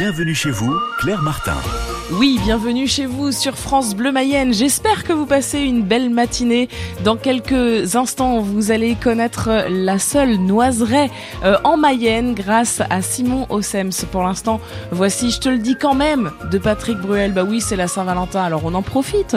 Bienvenue chez vous, Claire Martin. Oui, bienvenue chez vous sur France Bleu Mayenne. J'espère que vous passez une belle matinée. Dans quelques instants, vous allez connaître la seule noiseraie euh, en Mayenne grâce à Simon Ossems. Pour l'instant, voici Je te le dis quand même de Patrick Bruel. Bah oui, c'est la Saint-Valentin, alors on en profite.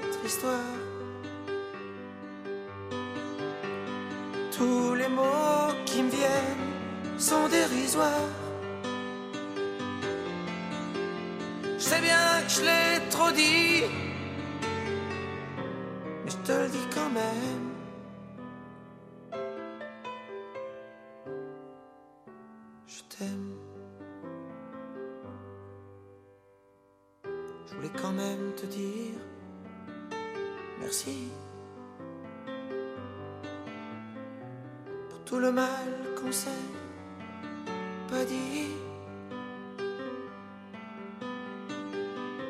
histoire. Tous les mots qui me viennent sont dérisoires. Je sais bien que je l'ai trop dit, mais je te le dis quand même. Je voulais quand même te dire merci pour tout le mal qu'on s'est pas dit.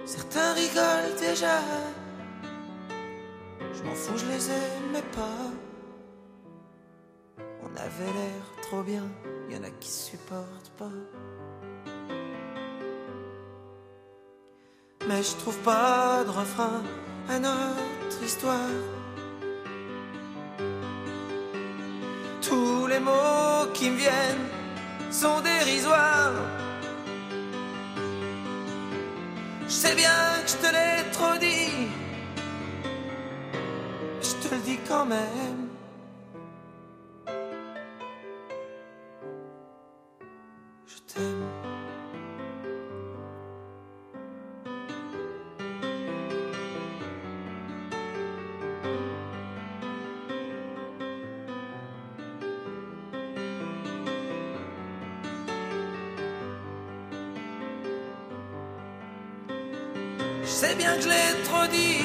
Certains rigolent déjà. Je m'en fous, je les aimais pas. On avait l'air trop bien, y en a qui supportent pas. Mais je trouve pas de refrain à notre Tous les mots qui me viennent sont dérisoires. Je sais bien que je te l'ai trop dit. Je te le dis quand même. C'est bien que je l'ai trop dit.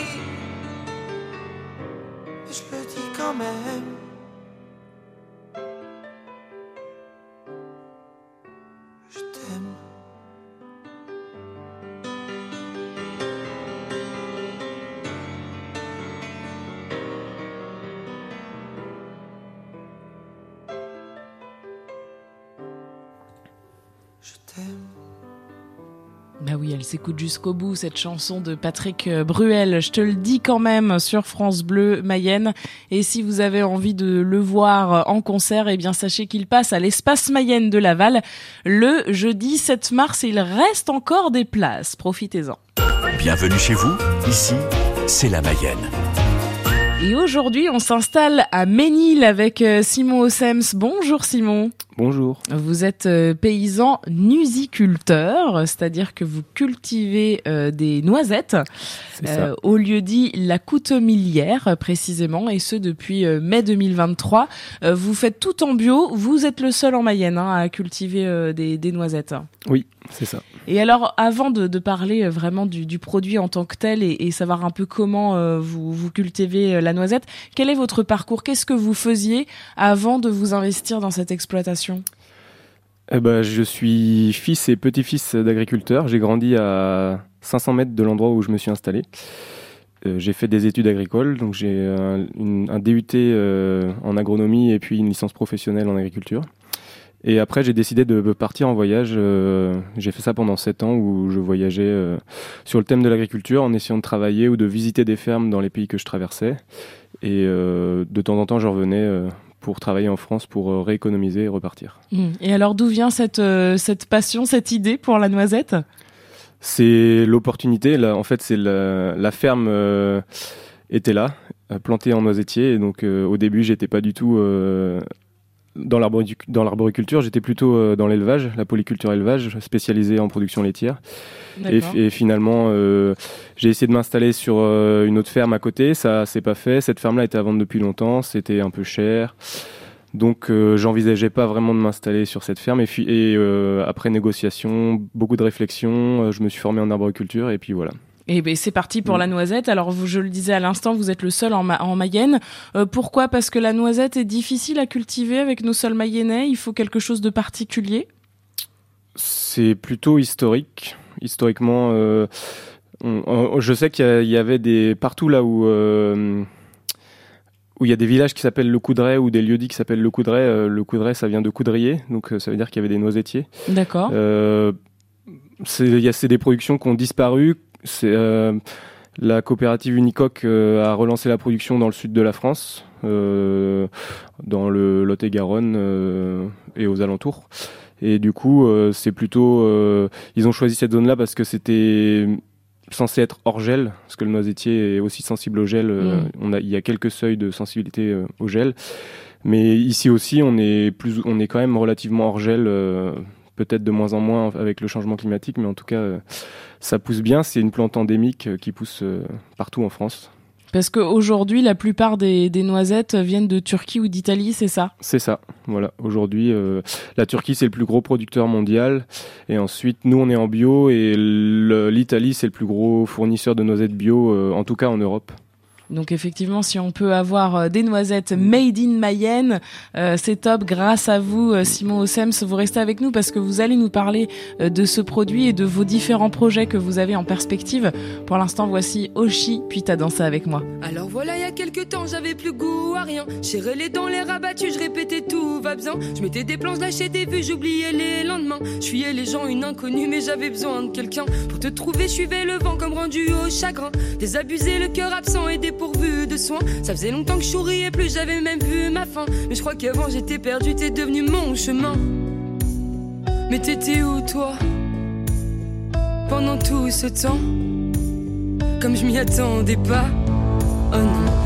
Mais je le dis quand même. S'écoute jusqu'au bout, cette chanson de Patrick euh, Bruel. Je te le dis quand même sur France Bleu Mayenne. Et si vous avez envie de le voir en concert, eh bien, sachez qu'il passe à l'espace Mayenne de Laval le jeudi 7 mars et il reste encore des places. Profitez-en. Bienvenue chez vous. Ici, c'est la Mayenne. Et aujourd'hui, on s'installe à Ménil avec euh, Simon Ossems. Bonjour Simon. Bonjour. Vous êtes euh, paysan nusiculteur, c'est-à-dire que vous cultivez euh, des noisettes euh, au lieu dit la Coutemilière précisément, et ce depuis mai 2023. vous faites tout en bio. Vous êtes le seul en Mayenne hein, à cultiver des, des, noisettes. Oui, c'est ça. Et alors, avant de, de parler vraiment du, du, produit en tant que tel et, et savoir un peu comment vous, vous cultivez la noisette, quel est votre parcours? Qu'est-ce que vous faisiez avant de vous investir dans cette exploitation? Eh ben, Je suis fils et petit-fils d'agriculteurs. J'ai grandi à 500 mètres de l'endroit où je me suis installé. Euh, j'ai fait des études agricoles, donc j'ai un, DUT euh, en agronomie et puis une licence professionnelle en agriculture. Et après, j'ai décidé de partir en voyage. Euh, j'ai fait ça pendant sept ans où je voyageais sur le thème de l'agriculture en essayant de travailler ou de visiter des fermes dans les pays que je traversais. Et de temps en temps, je revenais pour travailler en France pour rééconomiser et repartir. Mmh. Et alors, d'où vient cette, cette passion, cette idée pour la noisette? C'est l'opportunité. En fait, c'est la, ferme euh, était là, euh, plantée en noisetier. Et donc, euh, au début, j'étais pas du tout dans l'arboriculture, j'étais plutôt dans l'élevage, la polyculture élevage, spécialisée en production laitière. Et, finalement, j'ai essayé de m'installer sur une autre ferme à côté. Ça s'est pas fait. Cette ferme-là était à vendre depuis longtemps. C'était un peu cher. Donc euh, j'envisageais pas vraiment de m'installer sur cette ferme et, et euh, après négociation, beaucoup de réflexion, euh, je me suis formé en arboriculture et puis voilà. Et ben c'est parti pour mm. la noisette. Alors vous, je le disais à l'instant, vous êtes le seul en, en Mayenne. pourquoi? Parce que la noisette est difficile à cultiver avec nos sols mayennais. Il faut quelque chose de particulier. C'est plutôt historique. Historiquement, je sais qu'il y, avait des partout là où où il y a des villages qui s'appellent le Coudray ou des lieux-dits qui s'appellent le Coudray. Euh, le Coudray, ça vient de coudrier, donc euh, ça veut dire qu'il y avait des noisettiers. D'accord. Euh, c'est des productions qui ont disparu. C'est la coopérative Unicoque a relancé la production dans le sud de la France, dans le Lot-et-Garonne et aux alentours. Et du coup, c'est plutôt, ils ont choisi cette zone-là parce que c'était censé être hors gel, parce que le noisetier est aussi sensible au gel. Euh, mm. on a, il y a quelques seuils de sensibilité euh, au gel. Mais ici aussi, on est, plus, on est quand même relativement hors gel, euh, peut-être de moins en moins avec le changement climatique, mais en tout cas, ça pousse bien. C'est une plante endémique qui pousse partout en France. Parce qu'aujourd'hui, la plupart des, noisettes viennent de Turquie ou d'Italie, c'est ça? C'est ça. Voilà. Aujourd'hui, euh, la Turquie, c'est le plus gros producteur mondial. Et ensuite, nous, on est en bio. Et l'Italie, c'est le plus gros fournisseur de noisettes bio, euh, en tout cas en Europe. Donc effectivement, si on peut avoir euh, des noisettes made in Mayenne, euh, c'est top. Grâce à vous, euh, Simon Ossems, vous restez avec nous parce que vous allez nous parler de ce produit et de vos différents projets que vous avez en perspective. Pour l'instant, voici Oshi, puis t'as dansé avec moi. Alors voilà, il y a quelques temps, j'avais plus goût à rien. J'ai relais dans les rabattus, je répétais tout va bien. Je mettais des planches, lâchais des vues, j'oubliais les lendemains. Je fuyais les gens, une inconnue, mais j'avais besoin de quelqu'un pour te trouver. Je suivais le vent comme rendu au chagrin. Désabusé, le cœur absent et des pourvu de soins. Ça faisait longtemps que je souriais plus, j'avais même vu ma fin. Mais je crois qu'avant j'étais perdu, t'es devenu mon chemin. Mais t'étais où toi Pendant tout ce temps? Comme je m'y attendais pas. Oh non.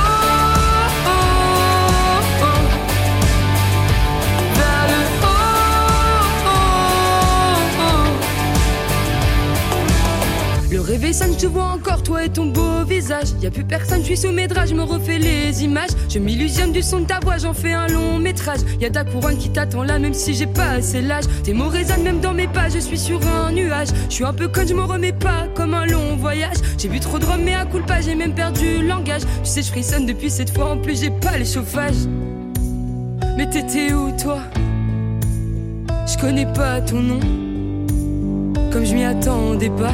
rêver, ça ne te vois encore, toi et ton beau visage. Y a plus personne, je suis sous mes draps, je me refais les images. Je m'illusionne du son de ta voix, j'en fais un long métrage. Y a ta couronne qui t'attend là, même si j'ai pas assez l'âge. Tes mots résonnent même dans mes pas, je suis sur un nuage. Je suis un peu con, je me remets pas comme un long voyage. J'ai vu trop de rhum, mais à coup pas, j'ai même perdu le langage. Tu sais, je frissonne depuis cette fois, en plus j'ai pas les chauffages. Mais t'étais où toi? Je connais pas ton nom, comme je m'y attendais pas.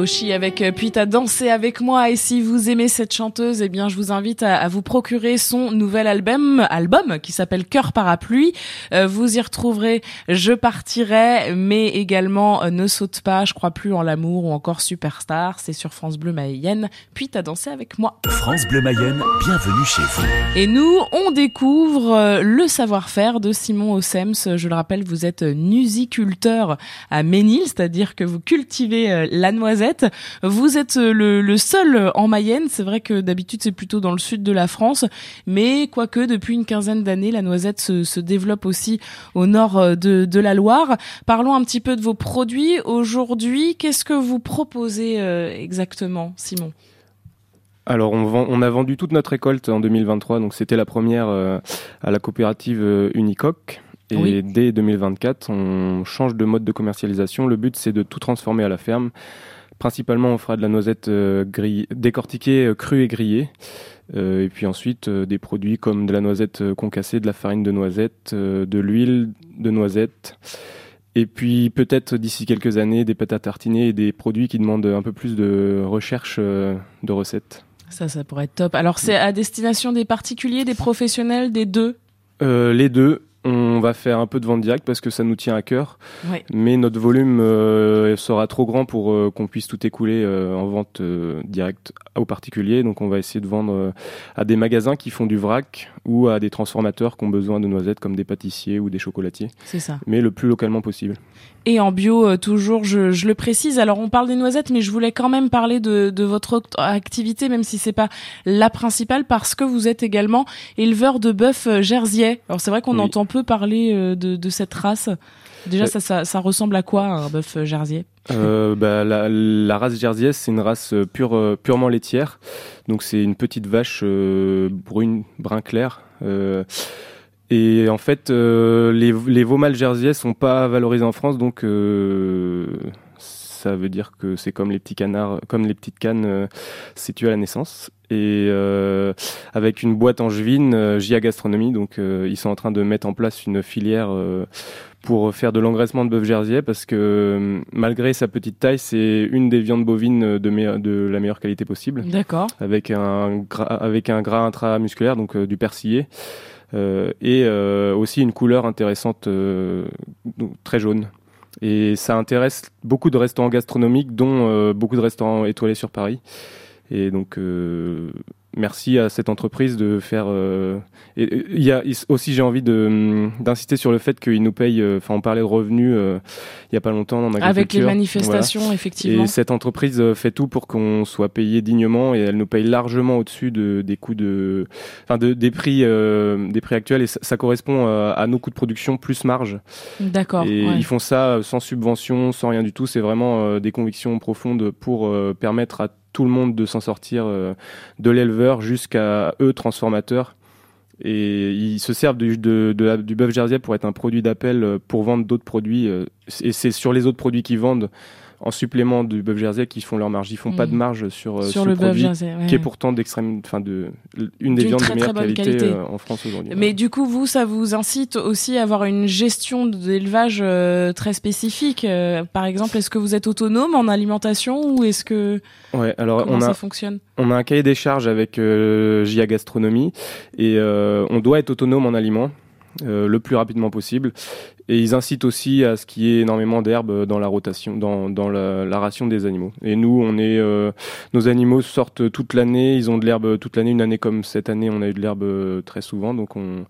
Oshi avec euh, Puis t'as dansé avec moi et si vous aimez cette chanteuse, eh bien je vous invite à, à vous procurer son nouvel album, album qui s'appelle Cœur parapluie. Euh, vous y retrouverez Je partirai, mais également euh, Ne saute pas, je crois plus en l'amour ou encore Superstar. C'est sur France Bleu Mayenne. Puis t'as dansé avec moi. France Bleu Mayenne, bienvenue chez vous. Et nous, on découvre euh, le savoir-faire de Simon Ossems. Je le rappelle, vous êtes nusiculteur à Ménil, c'est-à-dire que vous cultivez euh, la noisette. Vous êtes euh, le, le seul en Mayenne. C'est vrai que d'habitude, c'est plutôt dans le sud de la France. Mais quoique, depuis une quinzaine d'années, la noisette se, se développe aussi au nord euh, de, de la Loire. Parlons un petit peu de vos produits. Aujourd'hui, qu'est-ce que vous proposez euh, exactement, Simon? Alors, on, vend- on a vendu toute notre récolte en 2023, donc c'était la première euh, à la coopérative euh, Unicoque. Et Oui. dès 2024, on change de mode de commercialisation. Le but, c'est de tout transformer à la ferme. Principalement, on fera de la noisette euh, grillée- décortiquée, euh, crue et grillée. Euh, et puis ensuite, des produits comme de la noisette concassée, de la farine de noisette, de l'huile de noisette. Et puis peut-être d'ici quelques années, des pâtes à tartiner et des produits qui demandent un peu plus de recherche de recettes. Ça, ça pourrait être top. Alors, c'est à destination des particuliers, des professionnels, des deux? Les deux, on va faire un peu de vente directe parce que ça nous tient à cœur, Ouais. mais notre volume euh, sera trop grand pour euh, qu'on puisse tout écouler euh, en vente directe aux particuliers. Donc on va essayer de vendre à des magasins qui font du vrac ou à des transformateurs qui ont besoin de noisettes comme des pâtissiers ou des chocolatiers, C'est ça. mais le plus localement possible. Et en bio, toujours, je, je le précise. Alors, on parle des noisettes, mais je voulais quand même parler de, de votre activité, même si c'est pas la principale, parce que vous êtes également éleveur de bœuf jerseyais. Alors, c'est vrai qu'on Oui. entend peu parler euh, de, de cette race. Déjà, Euh, ça, ça, ça ressemble à quoi un bœuf jerseyais Euh, bah, la, la race jerseyaise, c'est une race pure, purement laitière. Donc c'est une petite vache euh, brune, brun clair. Euh, et en fait, les, les veaux mâles jerseyaise sont pas valorisés en France, donc ça veut dire que c'est comme les petits canards, comme les petites cannes, euh, c'est tué à la naissance. Et euh, avec une boîte angevine, euh, JA Gastronomie, donc euh, ils sont en train de mettre en place une filière euh, pour faire de l'engraissement de bœuf jersey parce que euh, malgré sa petite taille, c'est une des viandes bovines de, me- de la meilleure qualité possible, D'accord. avec un gras, avec un gras intramusculaire, donc euh, du persillé, euh, et euh, aussi une couleur intéressante, euh, très jaune. Et ça intéresse beaucoup de restaurants gastronomiques, dont euh, beaucoup de restaurants étoilés sur Paris. Et donc, euh, merci à cette entreprise de faire. euh, et- et il y a il- aussi, j'ai envie de, hum, d'insister sur le fait qu'ils nous payent. euh, Enfin, on parlait de revenus euh, il y a pas longtemps en. Avec les Voilà. manifestations, effectivement. Et cette entreprise fait tout pour qu'on soit payé dignement et elle nous paye largement au-dessus de, des coûts de, enfin de, des prix, des prix actuels et ça, ça correspond à nos coûts de production plus marge. D'accord. Et ouais. ils font ça sans subvention, sans rien du tout. C'est vraiment des convictions profondes pour permettre à tout le monde de s'en sortir, euh, de l'éleveur jusqu'à eux transformateurs. Et ils se servent du, du bœuf jersey pour être un produit d'appel euh, pour vendre d'autres produits. euh, Et c'est sur les autres produits qu'ils vendent en supplément du bœuf jersey qu'ils font leur marge. Ils font pas de marge sur, euh, Sur ce le bœuf produit jersey. ouais, qui est pourtant d'extrême, enfin de une des viandes très, de meilleure qualité, qualité. euh, en France aujourd'hui. Mais du coup, vous, ça vous incite aussi à avoir une gestion d'élevage euh, très spécifique. Euh, par exemple, est-ce que vous êtes autonome en alimentation ou est-ce que Ouais, alors comment on a ça fonctionne? On a un cahier des charges avec JA Gastronomie et on doit être autonome en aliments. Le plus rapidement possible. Et ils incitent aussi à ce qu'il y ait énormément d'herbes dans la rotation, dans, la, ration des animaux. Et nous, est, nos animaux sortent toute l'année, ils ont de l'herbe toute l'année. Une année comme cette année, on a eu de l'herbe très souvent, donc on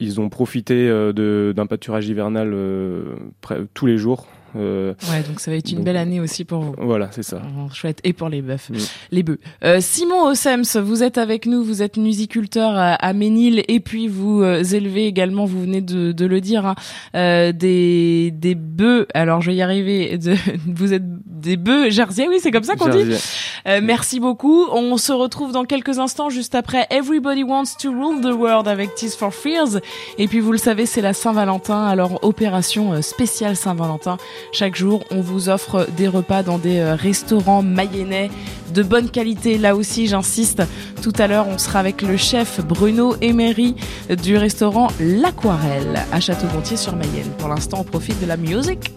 ils ont profité d'un pâturage hivernal tous les jours. Euh, ouais, donc ça va être une belle année aussi pour vous. Voilà, c'est ça. chouette. Et pour les bœufs, les bœufs. Euh, Simon Ossems, vous êtes avec nous, vous êtes musiculteur à, à Ménil et puis vous euh, élevez également, vous venez de, de le dire, hein, euh, des, des bœufs. Alors je vais y arriver. De, vous êtes des bœufs jersey, oui, c'est comme ça qu'on dit. Euh, merci beaucoup. On se retrouve dans quelques instants juste après Everybody Wants to Rule the World avec Tears for Fears. Et puis vous le savez, c'est la Saint-Valentin, alors opération spéciale Saint-Valentin. Chaque jour, on vous offre des repas dans des euh, restaurants mayennais de bonne qualité. Là aussi, j'insiste. Tout à l'heure, on sera avec le chef Bruno Emery du restaurant L'Aquarelle à Château-Gontier sur Mayenne. Pour l'instant, on profite de la musique.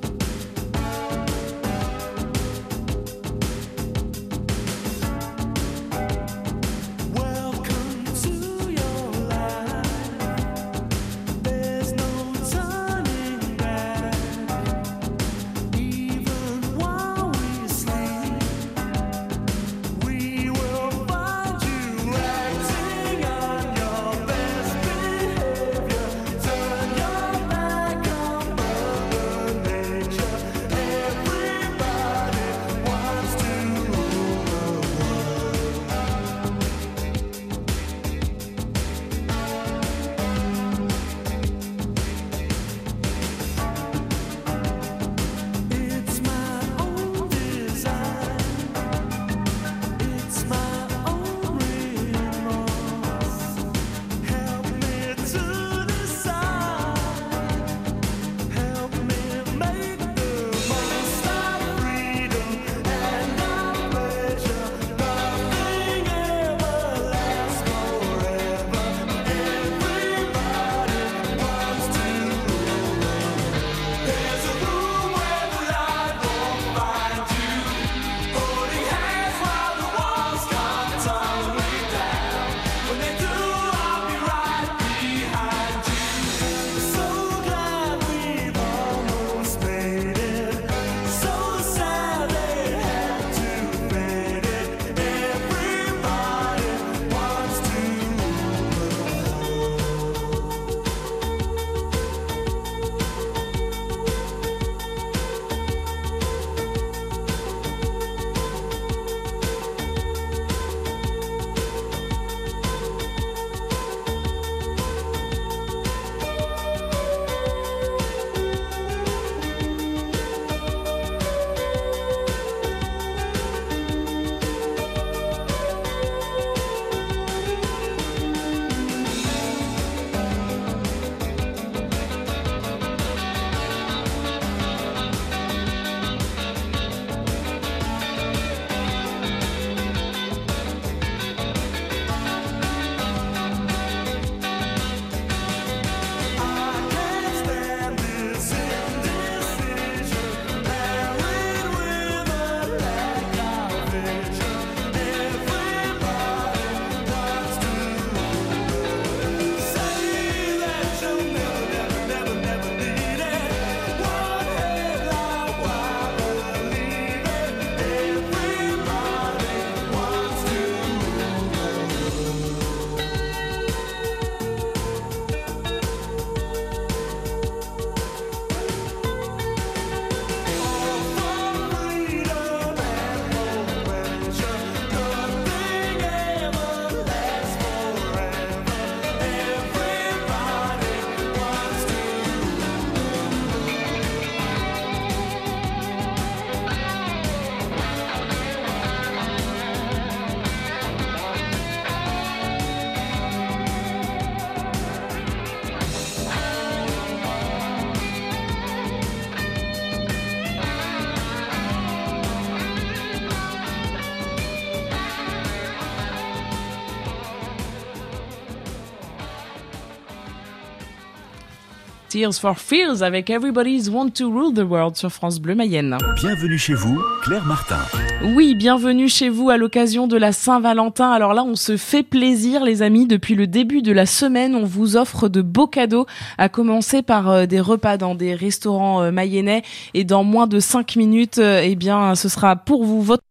Tears for Fears avec Everybody's Want to Rule the World sur France Bleu Mayenne. Bienvenue chez vous, Claire Martin. Oui, bienvenue chez vous à l'occasion de la Saint-Valentin. Alors là, on se fait plaisir les amis. Depuis le début de la semaine, on vous offre de beaux cadeaux, à commencer par euh, des repas dans des restaurants euh, mayennais. Et dans moins de 5 minutes, euh, eh bien, ce sera pour vous votre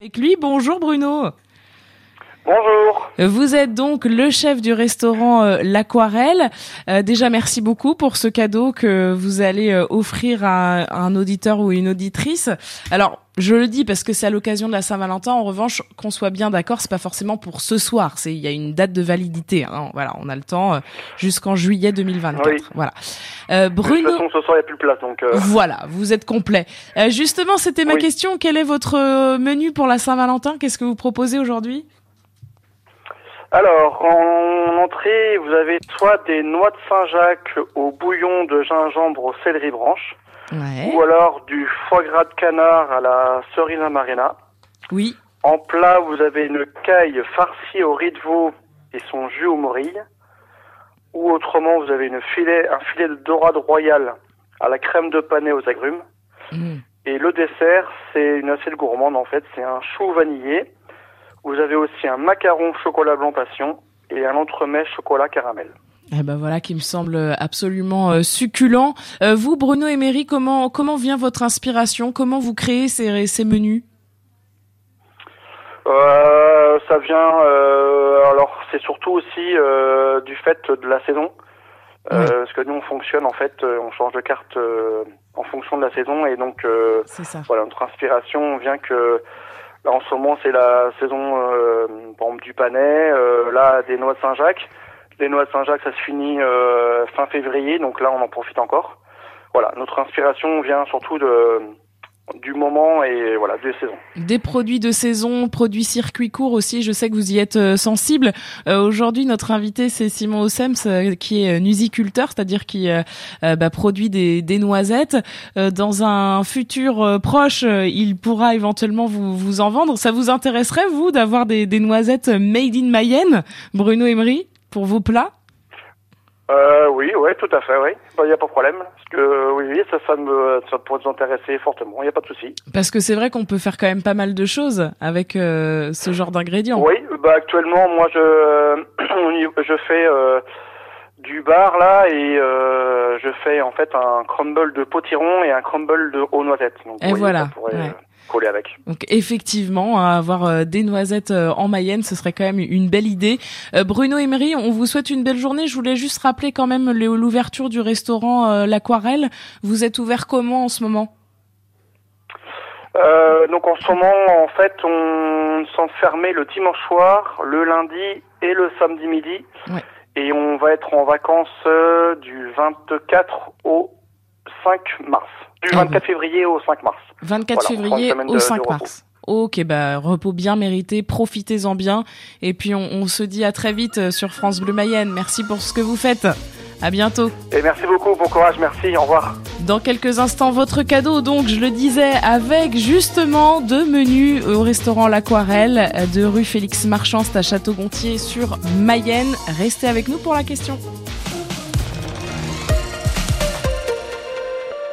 avec lui. Bonjour Bruno. Bonjour. Vous êtes donc le chef du restaurant euh, L'Aquarelle. Euh, déjà, merci beaucoup pour ce cadeau que vous allez euh, offrir à, à un auditeur ou une auditrice. Alors, je le dis parce que c'est à l'occasion de la Saint-Valentin. En revanche, qu'on soit bien d'accord, c'est pas forcément pour ce soir. C'est il y a une date de validité. Hein. Voilà, on a le temps euh, jusqu'en juillet 2024. Oui. Voilà. Euh, De toute Bruno. façon, ce soir, il n'y a plus de place, donc... euh, Voilà, vous êtes complet. Euh, justement, c'était ma Oui. question. Quel est votre menu pour la Saint-Valentin? Qu'est-ce que vous proposez aujourd'hui? Alors, en entrée, vous avez soit des noix de Saint-Jacques au bouillon de gingembre au céleri branche, Ouais. ou alors du foie gras de canard à la cerise amarena. Oui. En plat, vous avez une caille farcie au riz de veau et son jus aux morilles. Ou autrement, vous avez une filet, un filet de dorade royale à la crème de panais aux agrumes. Mm. Et le dessert, c'est une assiette gourmande en fait, c'est un chou vanillé. Vous avez aussi un macaron chocolat blanc passion et un entremets chocolat caramel. Eh ben voilà qui me semble absolument euh, succulent. Euh, vous, Bruno et Mary, comment comment vient votre inspiration? Comment vous créez ces, ces menus? Euh, ça vient, euh, alors c'est surtout aussi euh, du fait de la saison. Euh. Parce que nous on fonctionne en fait, euh, on change de carte euh, en fonction de la saison et donc euh, ça. voilà notre inspiration vient que là en ce moment c'est la saison euh, du panais, euh, là des noix de Saint-Jacques. Les noix de Saint-Jacques ça se finit euh, fin février donc là on en profite encore. Voilà notre inspiration vient surtout de du moment et voilà des saisons. Des produits de saison, produits circuit court aussi. Je sais que vous y êtes euh, sensible. Euh, Aujourd'hui, notre invité c'est Simon Ossems, euh, qui est nusiculteur, c'est-à-dire qui euh, bah, produit des, des noisettes. Dans un futur proche, il pourra éventuellement vous vous en vendre. Ça vous intéresserait vous d'avoir des, des noisettes made in Mayenne, Bruno Emery, pour vos plats? Euh, oui, ouais, tout à fait, oui. Il n'y a pas de problème. Parce que oui, oui, ça, ça me, ça pourrait nous intéresser fortement. Il n'y a pas de souci. Parce que c'est vrai qu'on peut faire quand même pas mal de choses avec euh, ce genre d'ingrédients. Oui, bah actuellement, moi, je, je fais euh, du bar là et euh, je fais en fait un crumble de potiron et un crumble de aux noisettes. Donc, Et oui, voilà, ça pourrait ouais. Coller avec. Donc effectivement, hein, avoir euh, des noisettes euh, en Mayenne, ce serait quand même une belle idée. Euh, Bruno Emery, on vous souhaite une belle journée. Je voulais juste rappeler quand même l'ouverture du restaurant L'Aquarelle. Vous êtes ouvert comment en ce moment? Euh, donc en ce moment, en fait, on s'en fermait le dimanche soir, le lundi et le samedi midi. Ouais. Et on va être en vacances du 24 au 5 mars. Du Ah 24 février au 5 mars. 24 Voilà, on prend une février au de- 5 de repos. mars. Ok, bah repos bien mérité, profitez-en bien. Et puis on, on se dit à très vite euh, sur France Bleu Mayenne. Merci pour ce que vous faites. À bientôt. Et merci beaucoup, bon courage, merci, au revoir. Dans quelques instants, votre cadeau, donc, je le disais, avec justement deux menus au restaurant L'Aquarelle de rue Félix Marchand, c'est à Château-Gontier sur Mayenne. Restez avec nous pour la question.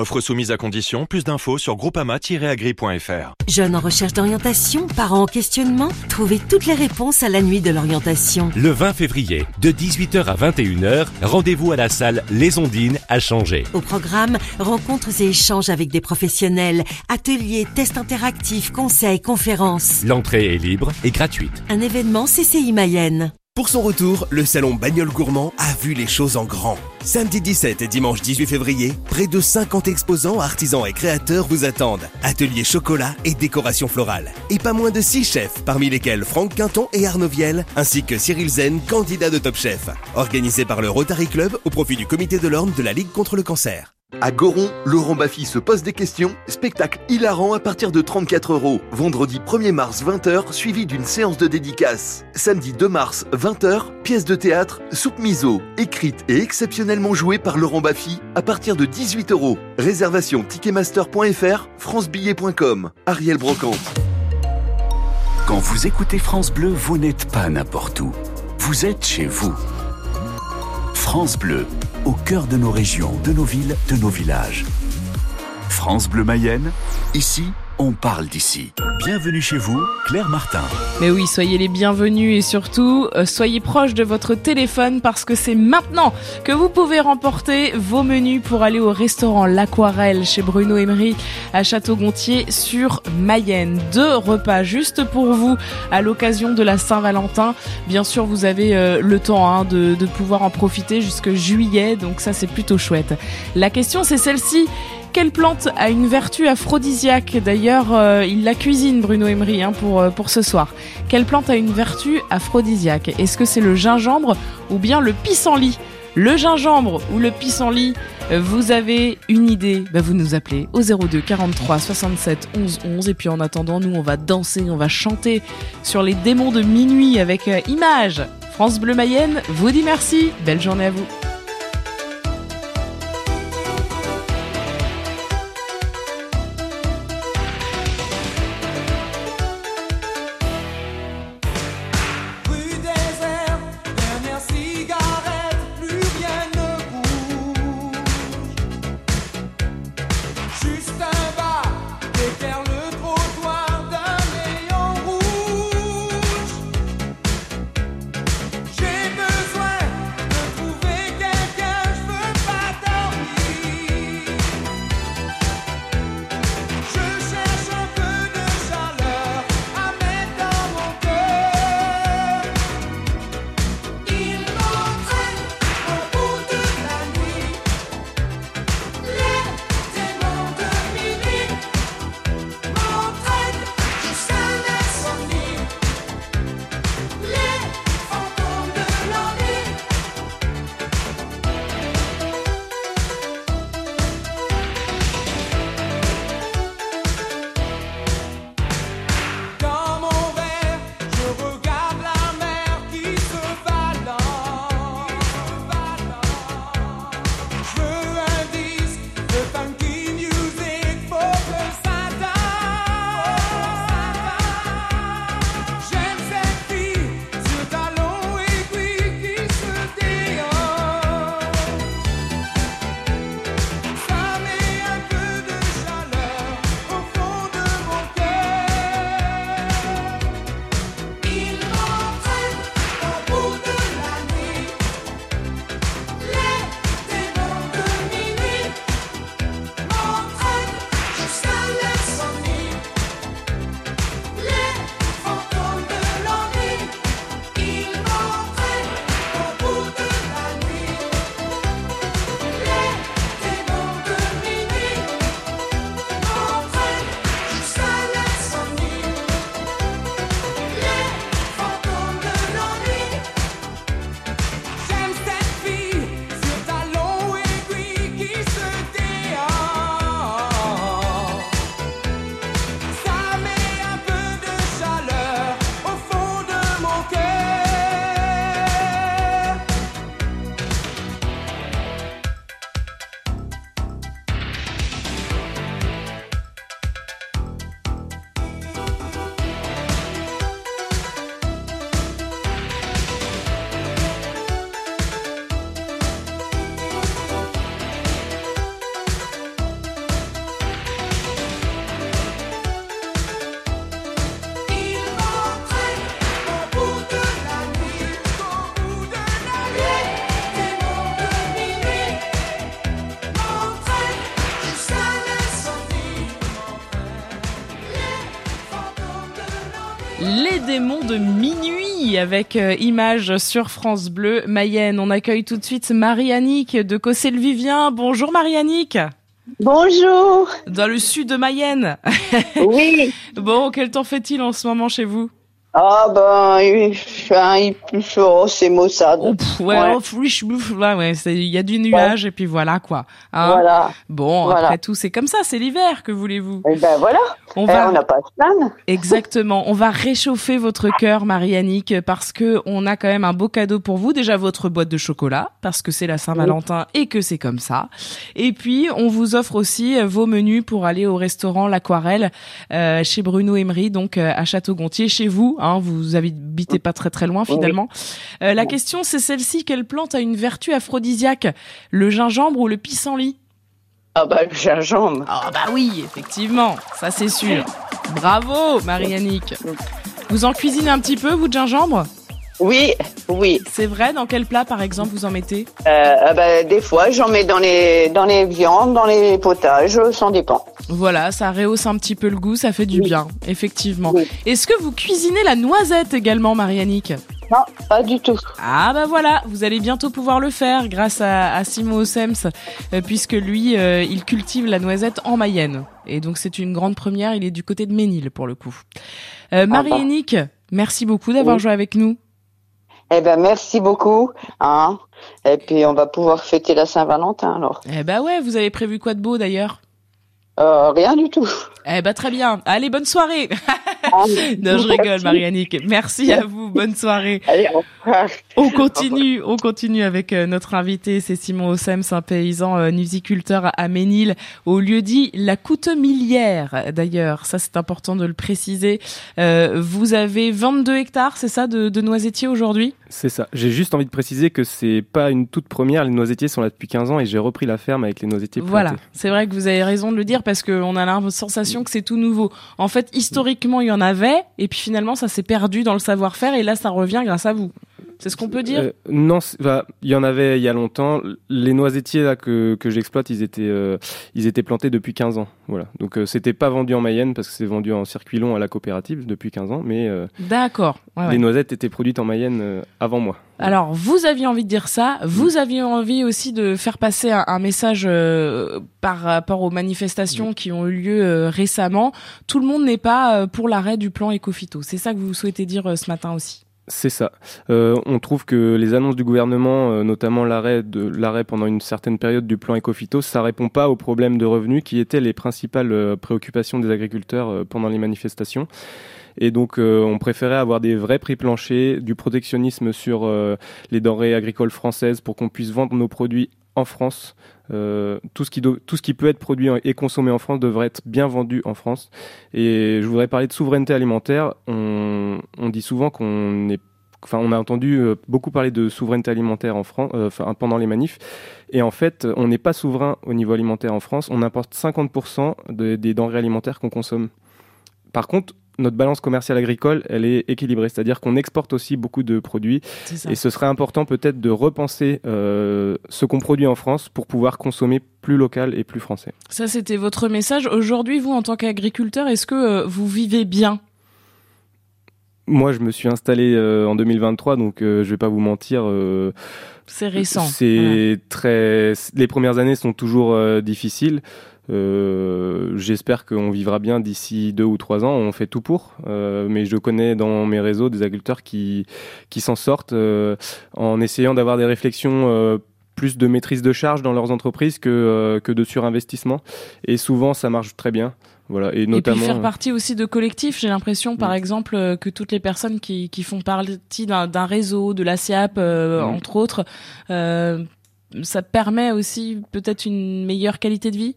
Offre soumise à condition, plus d'infos sur groupama-agri.fr. Jeunes en recherche d'orientation, parents en questionnement, trouvez toutes les réponses à la nuit de l'orientation. Le 20 février, de 18h à 21h, rendez-vous à la salle Les Ondines à Changer. Au programme, rencontres et échanges avec des professionnels, ateliers, tests interactifs, conseils, conférences. L'entrée est libre et gratuite. Un événement CCI Mayenne. Pour son retour, le salon Bagnole Gourmand a vu les choses en grand. Samedi 17 et dimanche 18 février, près de 50 exposants, artisans et créateurs vous attendent. Atelier chocolat et décoration florale. Et pas moins de 6 chefs, parmi lesquels Franck Quinton et Arnaud Viel, ainsi que Cyril Zen, candidat de Top Chef. Organisé par le Rotary Club au profit du comité de l'Orne de la Ligue contre le cancer. À Goron, Laurent Baffy se pose des questions. Spectacle hilarant à partir de 34 euros. Vendredi 1er mars 20h, suivi d'une séance de dédicace. Samedi 2 mars 20h, pièce de théâtre, soupe miso, écrite et jouée par Laurent Baffy à partir de 18 euros. Réservation ticketmaster.fr, francebillet.com. Ariel Brocante. Quand vous écoutez France Bleu, vous n'êtes pas n'importe où. Vous êtes chez vous. France Bleu, au cœur de nos régions, de nos villes, de nos villages. France Bleu Mayenne, ici, on parle d'ici. Bienvenue chez vous, Claire Martin. Mais oui, soyez les bienvenus et surtout, euh, soyez proches de votre téléphone parce que c'est maintenant que vous pouvez remporter vos menus pour aller au restaurant L'Aquarelle chez Bruno Emery à Château-Gontier sur Mayenne. Deux repas juste pour vous à l'occasion de la Saint-Valentin. Bien sûr, vous avez euh, le temps hein, de, de pouvoir en profiter jusque juillet, donc ça c'est plutôt chouette. La question c'est celle-ci. Quelle plante a une vertu aphrodisiaque D'ailleurs, euh, il la cuisine, Bruno Emery, hein, pour, euh, pour ce soir. Quelle plante a une vertu aphrodisiaque Est-ce que c'est le gingembre ou bien le pissenlit Le gingembre ou le pissenlit euh, vous avez une idée, bah vous nous appelez au 02 43 67 11 11 et puis en attendant nous on va danser, on va chanter sur les démons de minuit avec euh, Image. France Bleu Mayenne vous dit merci, belle journée à vous. Avec euh, images sur France Bleu Mayenne. On accueille tout de suite Marie-Annick de Cossé-le-Vivien. Bonjour Marie-Annick. Bonjour. Dans le sud de Mayenne. Oui. bon, quel temps fait-il en ce moment chez vous? Ah ben, il fait chaud, c'est Mossad. Oh, ouais, Ouais. oh, là, ouais, il y a du nuage et puis voilà quoi. Hein Voilà. Bon, Voilà. après tout, c'est comme ça, c'est l'hiver, que voulez-vous? Et ben voilà. On Eh, va- on n'a pas à. Exactement. On va réchauffer votre cœur, Marie-Annick, parce que on a quand même un beau cadeau pour vous. Déjà votre boîte de chocolat, parce que c'est la Saint-Valentin et que c'est comme ça. Et puis on vous offre aussi vos menus pour aller au restaurant L'Aquarelle euh, chez Bruno Emery, donc euh, à Château-Gontier, chez vous. Hein, vous habitez pas très très loin finalement. Euh, la question c'est celle-ci quelle plante a une vertu aphrodisiaque? Le gingembre ou le pissenlit? Ah bah le gingembre. Ah bah oui, effectivement, ça c'est sûr. Bravo, Marie-Annick. Vous en cuisinez un petit peu, vous, de gingembre? Oui, oui. C'est vrai, dans quel plat, par exemple, vous en mettez? Euh, ah bah, des fois, j'en mets dans les dans les viandes, dans les potages, ça dépend. Voilà, ça rehausse un petit peu le goût, ça fait du bien, effectivement. Est-ce que vous cuisinez la noisette également, Marie-Annick Non, pas du tout. Ah bah voilà, vous allez bientôt pouvoir le faire grâce à, à Simon Ossems, euh, puisque lui, euh, il cultive la noisette en Mayenne. Et donc c'est une grande première, il est du côté de Ménil pour le coup. Euh, Marie-Annick, merci beaucoup d'avoir Oui. joué avec nous. Eh ben merci beaucoup. Hein. Et puis on va pouvoir fêter la Saint-Valentin alors. Eh bah ouais, vous avez prévu quoi de beau d'ailleurs? Euh, rien du tout. Eh bah très bien. Allez, bonne soirée. non, je rigole, Marie-Annick. Merci à vous. Bonne soirée. Allez, au revoir. On continue, on continue avec euh, notre invité, c'est Simon Ossems, un paysan euh, nuisiculteur à Ménil, au lieu dit la Coutemilière. D'ailleurs, ça c'est important de le préciser. Euh, vous avez 22 hectares, c'est ça, de, de noisetiers aujourd'hui? C'est ça. J'ai juste envie de préciser que c'est pas une toute première. Les noisetiers sont là depuis 15 ans et j'ai repris la ferme avec les noisetiers. Voilà, c'est vrai que vous avez raison de le dire parce qu'on a la sensation que c'est tout nouveau. En fait, historiquement, il y en avait et puis finalement, ça s'est perdu dans le savoir-faire et là, ça revient grâce à vous. C'est ce qu'on peut dire Euh, non, bah, il y en avait il y a longtemps. Les noisetiers là que, que j'exploite, ils étaient euh, ils étaient plantés depuis 15 ans. Voilà. Donc euh, c'était pas vendu en Mayenne parce que c'est vendu en circuit long à la coopérative depuis 15 ans, mais euh, D'accord. Ouais, ouais. les noisettes étaient produites en Mayenne avant moi. Alors, vous aviez envie de dire ça. Vous aviez envie aussi de faire passer un, un message par rapport aux manifestations qui ont eu lieu récemment. Tout le monde n'est pas pour l'arrêt du plan Ecofito. C'est ça que vous souhaitez dire ce matin aussi? C'est ça. Euh, on trouve que les annonces du gouvernement, euh, notamment l'arrêt pendant une certaine période du plan Ecophyto, ça répond pas aux problèmes de revenus qui étaient les principales euh, préoccupations des agriculteurs pendant les manifestations. Et donc, on préférait avoir des vrais prix planchers, du protectionnisme sur les denrées agricoles françaises pour qu'on puisse vendre nos produits en France. Euh, tout, ce qui tout ce qui peut être produit et consommé en France devrait être bien vendu en France. Et je voudrais parler de souveraineté alimentaire. On, on dit souvent qu'on est Enfin, on a entendu euh, beaucoup parler de souveraineté alimentaire en France, euh, enfin, pendant les manifs. Et en fait, on n'est pas souverain au niveau alimentaire en France. On importe 50% de- des denrées alimentaires qu'on consomme. Par contre, notre balance commerciale agricole, elle est équilibrée, c'est-à-dire qu'on exporte aussi beaucoup de produits. Et ce serait important peut-être de repenser euh, ce qu'on produit en France pour pouvoir consommer plus local et plus français. Ça, c'était votre message. Aujourd'hui, vous, en tant qu'agriculteur, est-ce que euh, vous vivez bien? Moi, je me suis installé euh, en 2023, donc euh, je vais pas vous mentir. euh, C'est récent. C'est très. Les premières années sont toujours difficiles. Euh, J'espère qu'on vivra bien d'ici deux ou trois ans. On fait tout pour, Euh, mais je connais dans mes réseaux des agriculteurs qui qui s'en sortent euh, en essayant d'avoir des réflexions. plus de maîtrise de charge dans leurs entreprises que, que de surinvestissement. Et souvent, ça marche très bien. Voilà. Et Et notamment. puis faire partie aussi de collectifs. J'ai l'impression, par exemple, euh, que toutes les personnes qui, qui font partie d'un réseau, de la euh, Mm. entre autres, euh, ça permet aussi peut-être une meilleure qualité de vie.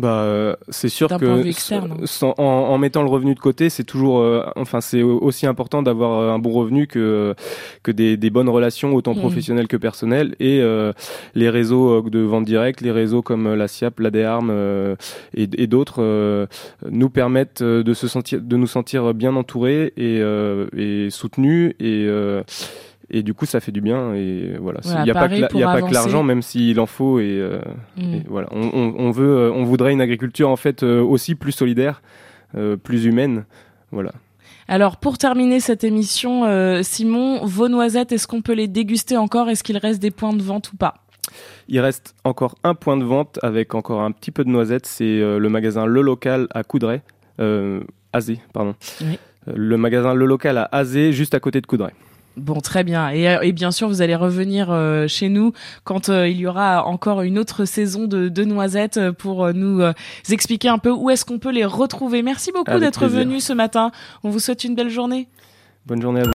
Bah, euh, c'est sûr que externe. sans- en, en mettant le revenu de côté, c'est toujours, euh, enfin, c'est au- aussi important d'avoir euh, un bon revenu que que des, des bonnes relations autant Mhm. professionnelles que personnelles et euh, les réseaux de vente directe, les réseaux comme la SIAP, la DEARM euh, et, et d'autres euh, nous permettent de se sentir, de nous sentir bien entourés et, euh, et soutenus et euh, et du coup, ça fait du bien. Et voilà, Voilà, il n'y a pas que y a pas l'argent, même s'il en faut. Et, euh, Mm. et voilà, on, on- on veut, euh, on voudrait une agriculture en fait euh, aussi plus solidaire, euh, plus humaine. Voilà. Alors pour terminer cette émission, Simon, vos noisettes, est-ce qu'on peut les déguster encore? Est-ce qu'il reste des points de vente ou pas? Il reste encore un point de vente avec encore un petit peu de noisettes. C'est le magasin Le Local à Coudray. Azé, pardon. Oui. Le magasin Le Local à Azé, juste à côté de Coudray. Bon, très bien. Et, euh, et bien sûr, vous allez revenir euh, chez nous quand euh, il y aura encore une autre saison de, de noisettes pour euh, nous expliquer un peu où est-ce qu'on peut les retrouver. Merci beaucoup d'être venu ce matin. On vous souhaite une belle journée. Bonne journée à vous.